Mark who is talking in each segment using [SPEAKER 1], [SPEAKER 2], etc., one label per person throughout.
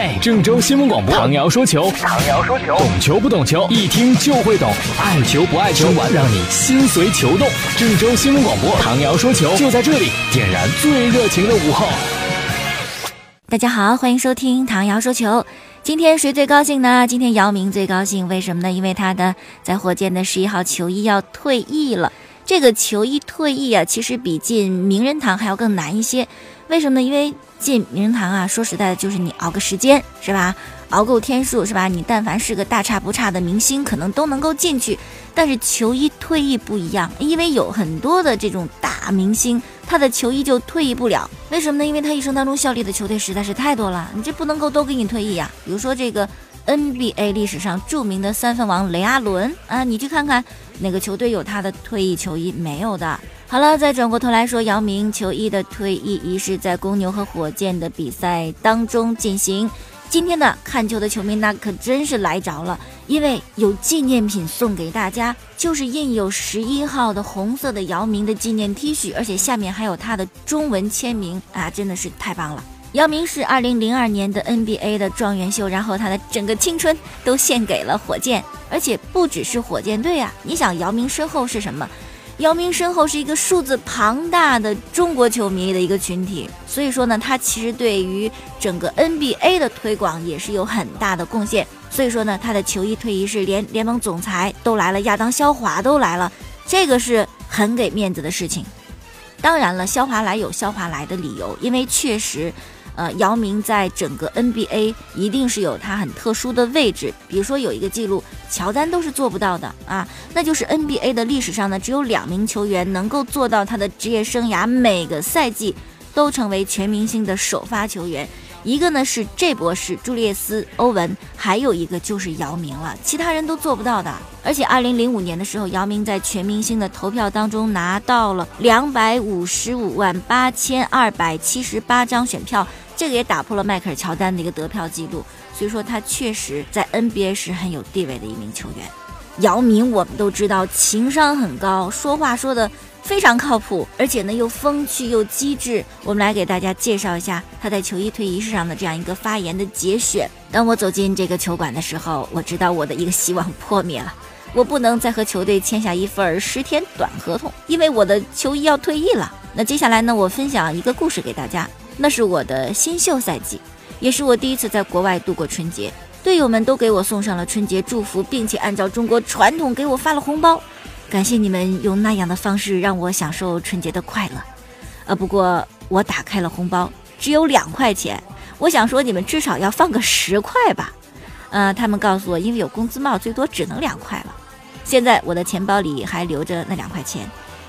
[SPEAKER 1] 嘿，郑州新闻广播，唐瑶说球，
[SPEAKER 2] 唐瑶说球，
[SPEAKER 1] 懂球不懂球，一听就会懂，爱球不爱球，玩让你心随球动。郑州新闻广播，唐瑶说球就在这里，点燃最热情的午后。
[SPEAKER 3] 大家好，欢迎收听唐瑶说球。今天谁最高兴呢？今天姚明最高兴，为什么呢？因为他的在火箭的十一号球衣要退役了。这个球衣退役啊，其实比进名人堂还要更难一些。为什么呢？因为进名人堂啊，说实在的，就是你熬个时间，是吧？熬够天数，是吧？你但凡是个大差不差的明星，可能都能够进去。但是球衣退役不一样，因为有很多的这种大明星，他的球衣就退役不了。为什么呢？因为他一生当中效力的球队实在是太多了，你这不能够都给你退役呀。比如说这个。NBA 历史上著名的三分王雷阿伦啊，你去看看哪个球队有他的退役球衣？没有的。好了，再转过头来说，姚明球衣的退役仪式在公牛和火箭的比赛当中进行。今天的看球的球迷那可真是来着了，因为有纪念品送给大家，就是印有十一号的红色的姚明的纪念 T 恤，而且下面还有他的中文签名啊，真的是太棒了。姚明是二零零二年的 NBA 的状元秀，然后他的整个青春都献给了火箭，而且不只是火箭队啊！你想，姚明身后是什么？姚明身后是一个数字庞大的中国球迷的一个群体，所以说呢，他其实对于整个 NBA 的推广也是有很大的贡献。所以说呢，他的球衣退役是连联盟总裁都来了，亚当肖华都来了，这个是很给面子的事情。当然了，肖华来有肖华来的理由，因为确实。呃，姚明在整个 NBA 一定是有他很特殊的位置。比如说有一个记录，乔丹都是做不到的啊，那就是 NBA 的历史上呢，只有两名球员能够做到他的职业生涯每个赛季都成为全明星的首发球员。一个呢是 J 博士朱利叶斯·欧文，还有一个就是姚明了，其他人都做不到的。而且，二零零五年的时候，姚明在全明星的投票当中拿到了两百五十五万八千二百七十八张选票，这个也打破了迈克尔·乔丹的一个得票记录。所以说，他确实在 NBA 是很有地位的一名球员。姚明，我们都知道情商很高，说话说的。非常靠谱，而且呢又风趣又机智。我们来给大家介绍一下他在球衣退役仪式上的这样一个发言的节选。当我走进这个球馆的时候，我知道我的一个希望破灭了。我不能再和球队签下一份十天短合同，因为我的球衣要退役了。那接下来呢，我分享一个故事给大家。那是我的新秀赛季，也是我第一次在国外度过春节。队友们都给我送上了春节祝福，并且按照中国传统给我发了红包。感谢你们用那样的方式让我享受春节的快乐，呃，不过我打开了红包，只有两块钱。我想说，你们至少要放个十块吧。呃，他们告诉我，因为有工资帽，最多只能两块了。现在我的钱包里还留着那两块钱，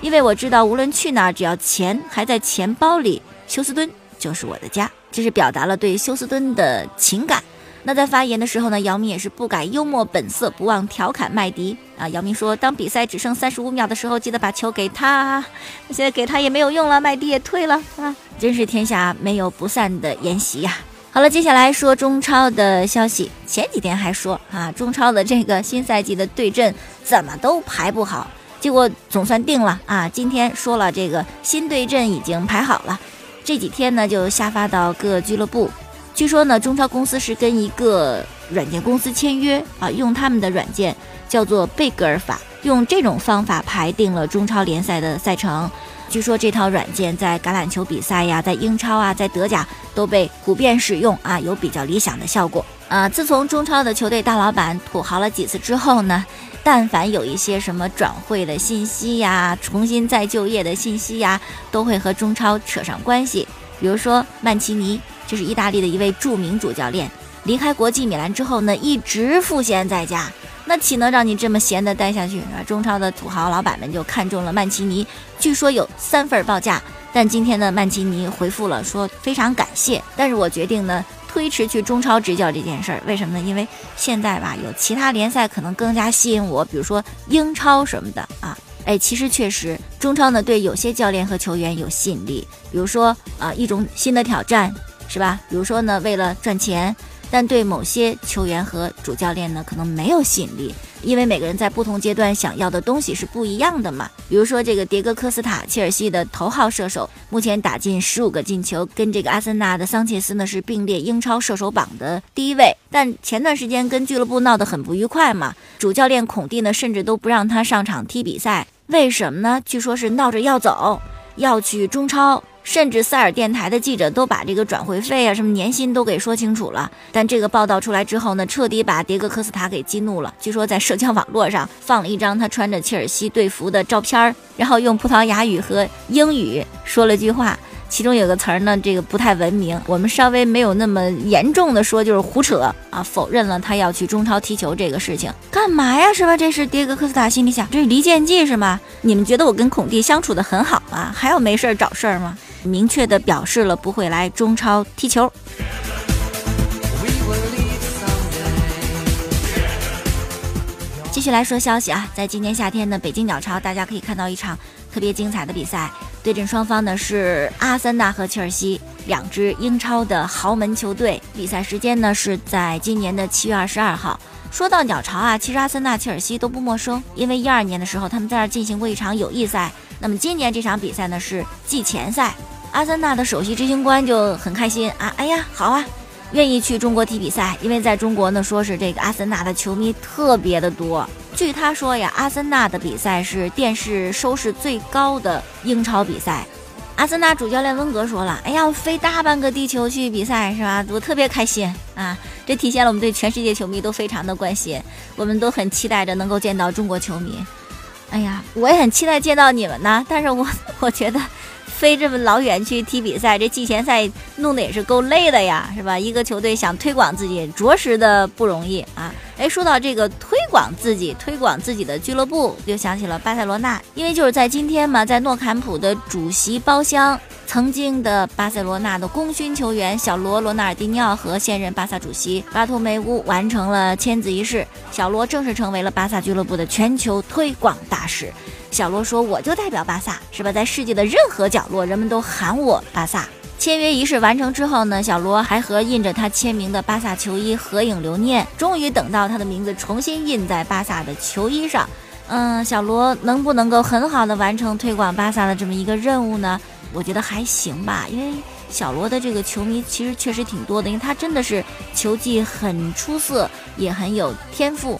[SPEAKER 3] 因为我知道无论去哪，只要钱还在钱包里，休斯敦就是我的家。这是表达了对休斯敦的情感。那在发言的时候呢，姚明也是不改幽默本色，不忘调侃麦迪啊。姚明说，当比赛只剩三十五秒的时候，记得把球给他。现在给他也没有用了，麦迪也退了啊，真是天下没有不散的筵席呀。好了，接下来说中超的消息。前几天还说啊，中超的这个新赛季的对阵怎么都排不好，结果总算定了啊。今天说了，这个新对阵已经排好了，这几天呢就下发到各俱乐部。据说呢，中超公司是跟一个软件公司签约啊，用他们的软件叫做贝格尔法，用这种方法排定了中超联赛的赛程。据说这套软件在橄榄球比赛呀，在英超啊，在德甲都被普遍使用啊，有比较理想的效果啊。自从中超的球队大老板土豪了几次之后呢，但凡有一些什么转会的信息呀、重新再就业的信息呀，都会和中超扯上关系。比如说曼奇尼。就是意大利的一位著名主教练，离开国际米兰之后呢，一直赋闲在家，那岂能让你这么闲的待下去？啊，中超的土豪老板们就看中了曼奇尼，据说有三份报价，但今天呢，曼奇尼回复了说非常感谢，但是我决定呢推迟去中超执教这件事儿，为什么呢？因为现在吧，有其他联赛可能更加吸引我，比如说英超什么的啊。哎，其实确实，中超呢对有些教练和球员有吸引力，比如说啊一种新的挑战。是吧？比如说呢，为了赚钱，但对某些球员和主教练呢，可能没有吸引力。因为每个人在不同阶段想要的东西是不一样的嘛。比如说这个迭戈科斯塔，切尔西的头号射手，目前打进十五个进球，跟这个阿森纳的桑切斯呢是并列英超射手榜的第一位。但前段时间跟俱乐部闹得很不愉快嘛，主教练孔蒂呢甚至都不让他上场踢比赛，为什么呢？据说是闹着要走，要去中超。甚至塞尔电台的记者都把这个转会费啊、什么年薪都给说清楚了。但这个报道出来之后呢，彻底把迭戈科斯塔给激怒了。据说在社交网络上放了一张他穿着切尔西队服的照片儿，然后用葡萄牙语和英语说了句话。其中有个词儿呢，这个不太文明，我们稍微没有那么严重的说，就是胡扯啊，否认了他要去中超踢球这个事情，干嘛呀？是吧？这是迭戈科斯塔心里想，这是离间计是吗？你们觉得我跟孔蒂相处的很好吗？还要没事儿找事儿吗？明确的表示了不会来中超踢球。继续来说消息啊，在今年夏天的北京鸟巢，大家可以看到一场特别精彩的比赛。对阵双方呢是阿森纳和切尔西两支英超的豪门球队。比赛时间呢是在今年的七月二十二号。说到鸟巢啊，其实阿森纳、切尔西都不陌生，因为一二年的时候他们在这儿进行过一场友谊赛。那么今年这场比赛呢是季前赛。阿森纳的首席执行官就很开心啊，哎呀，好啊，愿意去中国踢比赛，因为在中国呢说是这个阿森纳的球迷特别的多。据他说呀，阿森纳的比赛是电视收视最高的英超比赛。阿森纳主教练温格说了：“哎呀，我飞大半个地球去比赛是吧？我特别开心啊！这体现了我们对全世界球迷都非常的关心，我们都很期待着能够见到中国球迷。哎呀，我也很期待见到你们呢。但是我 我觉得。”飞这么老远去踢比赛，这季前赛弄得也是够累的呀，是吧？一个球队想推广自己，着实的不容易啊！哎，说到这个推广自己、推广自己的俱乐部，就想起了巴塞罗那，因为就是在今天嘛，在诺坎普的主席包厢，曾经的巴塞罗那的功勋球员小罗罗纳尔迪尼奥和现任巴萨主席巴托梅乌完成了签字仪式，小罗正式成为了巴萨俱乐部的全球推广大使。小罗说：“我就代表巴萨，是吧？在世界的任何角落，人们都喊我巴萨。”签约仪式完成之后呢，小罗还和印着他签名的巴萨球衣合影留念。终于等到他的名字重新印在巴萨的球衣上。嗯，小罗能不能够很好的完成推广巴萨的这么一个任务呢？我觉得还行吧，因为小罗的这个球迷其实确实挺多的，因为他真的是球技很出色，也很有天赋。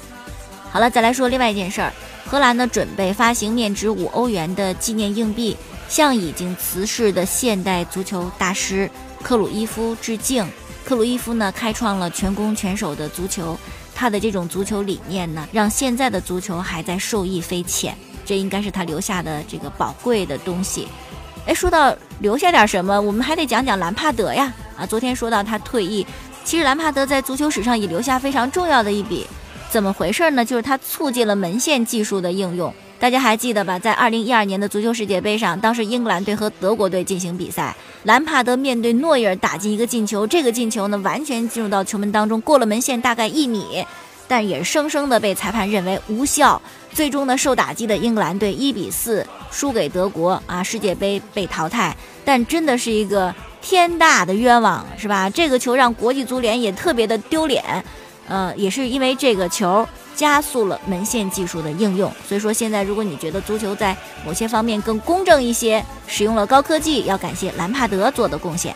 [SPEAKER 3] 好了，再来说另外一件事儿。荷兰呢准备发行面值五欧元的纪念硬币，向已经辞世的现代足球大师克鲁伊夫致敬。克鲁伊夫呢开创了全攻全守的足球，他的这种足球理念呢，让现在的足球还在受益匪浅。这应该是他留下的这个宝贵的东西。哎，说到留下点什么，我们还得讲讲兰帕德呀。啊，昨天说到他退役，其实兰帕德在足球史上也留下非常重要的一笔。怎么回事呢？就是它促进了门线技术的应用。大家还记得吧？在二零一二年的足球世界杯上，当时英格兰队和德国队进行比赛，兰帕德面对诺伊尔打进一个进球，这个进球呢完全进入到球门当中，过了门线大概一米，但也生生的被裁判认为无效。最终呢，受打击的英格兰队一比四输给德国啊，世界杯被淘汰。但真的是一个天大的冤枉，是吧？这个球让国际足联也特别的丢脸。呃，也是因为这个球加速了门线技术的应用，所以说现在如果你觉得足球在某些方面更公正一些，使用了高科技，要感谢兰帕德做的贡献。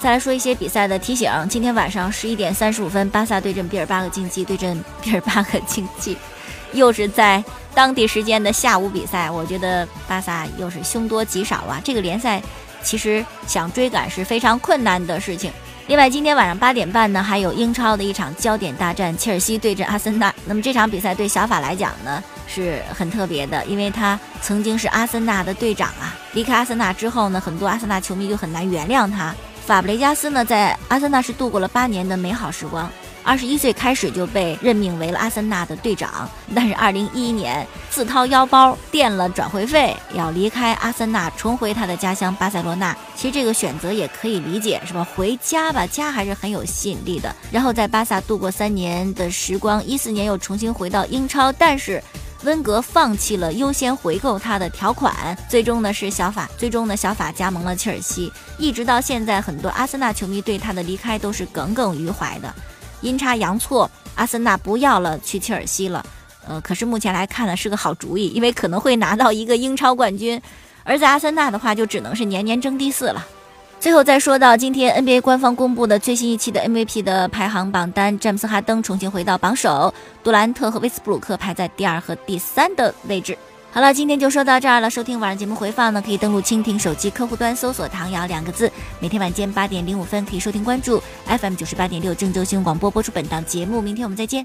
[SPEAKER 3] 再来说一些比赛的提醒，今天晚上十一点三十五分，巴萨对阵比尔巴鄂竞技，对阵比尔巴鄂竞技，又是在当地时间的下午比赛，我觉得巴萨又是凶多吉少啊，这个联赛其实想追赶是非常困难的事情。另外，今天晚上八点半呢，还有英超的一场焦点大战，切尔西对阵阿森纳。那么这场比赛对小法来讲呢，是很特别的，因为他曾经是阿森纳的队长啊。离开阿森纳之后呢，很多阿森纳球迷就很难原谅他。法布雷加斯呢，在阿森纳是度过了八年的美好时光。二十一岁开始就被任命为了阿森纳的队长，但是二零一一年自掏腰包垫了转会费，要离开阿森纳，重回他的家乡巴塞罗那。其实这个选择也可以理解，是吧？回家吧，家还是很有吸引力的。然后在巴萨度过三年的时光，一四年又重新回到英超，但是温格放弃了优先回购他的条款，最终呢是小法，最终呢小法加盟了切尔西。一直到现在，很多阿森纳球迷对他的离开都是耿耿于怀的。阴差阳错，阿森纳不要了，去切尔西了。呃，可是目前来看呢，是个好主意，因为可能会拿到一个英超冠军。而在阿森纳的话，就只能是年年争第四了。最后再说到今天 NBA 官方公布的最新一期的 MVP 的排行榜单，詹姆斯哈登重新回到榜首，杜兰特和威斯布鲁克排在第二和第三的位置。好了，今天就说到这儿了。收听晚上节目回放呢，可以登录蜻蜓手机客户端搜索“唐瑶”两个字，每天晚间八点零五分可以收听关注 FM 九十八点六郑州新闻广播播出本档节目。明天我们再见。